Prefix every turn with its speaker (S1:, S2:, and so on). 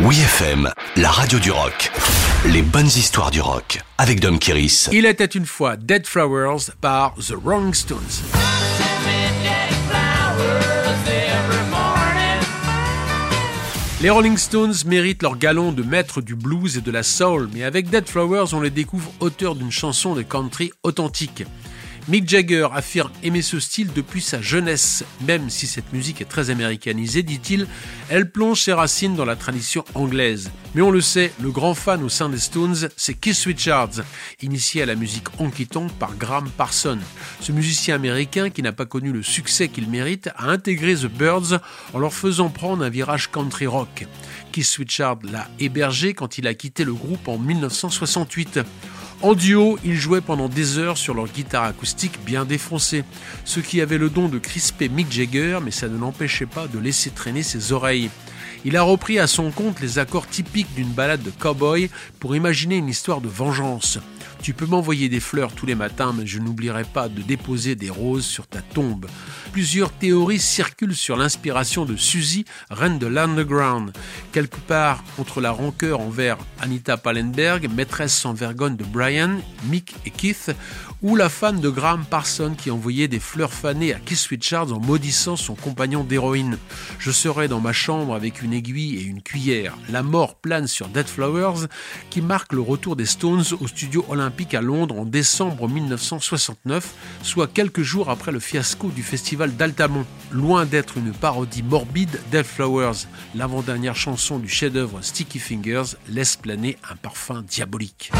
S1: Oui FM, la radio du rock. Les bonnes histoires du rock avec Dom Kiris.
S2: Il était une fois Dead Flowers par The Rolling Stones. Les Rolling Stones méritent leur galon de maître du blues et de la soul, mais avec Dead Flowers, on les découvre auteurs d'une chanson de country authentique. Mick Jagger affirme aimer ce style depuis sa jeunesse, même si cette musique est très américanisée, dit-il, elle plonge ses racines dans la tradition anglaise. Mais on le sait, le grand fan au sein des Stones, c'est Keith Richards, initié à la musique honky tonk par Graham Parsons. Ce musicien américain, qui n'a pas connu le succès qu'il mérite, a intégré The Birds en leur faisant prendre un virage country rock. Keith Richards l'a hébergé quand il a quitté le groupe en 1968. En duo, ils jouaient pendant des heures sur leur guitare acoustique bien défoncée, ce qui avait le don de crisper Mick Jagger, mais ça ne l'empêchait pas de laisser traîner ses oreilles. Il a repris à son compte les accords typiques d'une balade de cowboy pour imaginer une histoire de vengeance. Tu peux m'envoyer des fleurs tous les matins, mais je n'oublierai pas de déposer des roses sur ta tombe. Plusieurs théories circulent sur l'inspiration de Suzy, reine de l'underground. Quelque part entre la rancœur envers Anita Pallenberg, maîtresse sans vergogne de Brian, Mick et Keith, ou la fan de Graham Parson qui envoyait des fleurs fanées à Keith Richards en maudissant son compagnon d'héroïne. Je serai dans ma chambre avec une aiguille et une cuillère. La mort plane sur Dead Flowers qui marque le retour des Stones au studio olympique à Londres en décembre 1969, soit quelques jours après le fiasco du festival d'Altamont. Loin d'être une parodie morbide, Dead Flowers, l'avant-dernière chanson du chef-d'œuvre Sticky Fingers, laisse planer un parfum diabolique.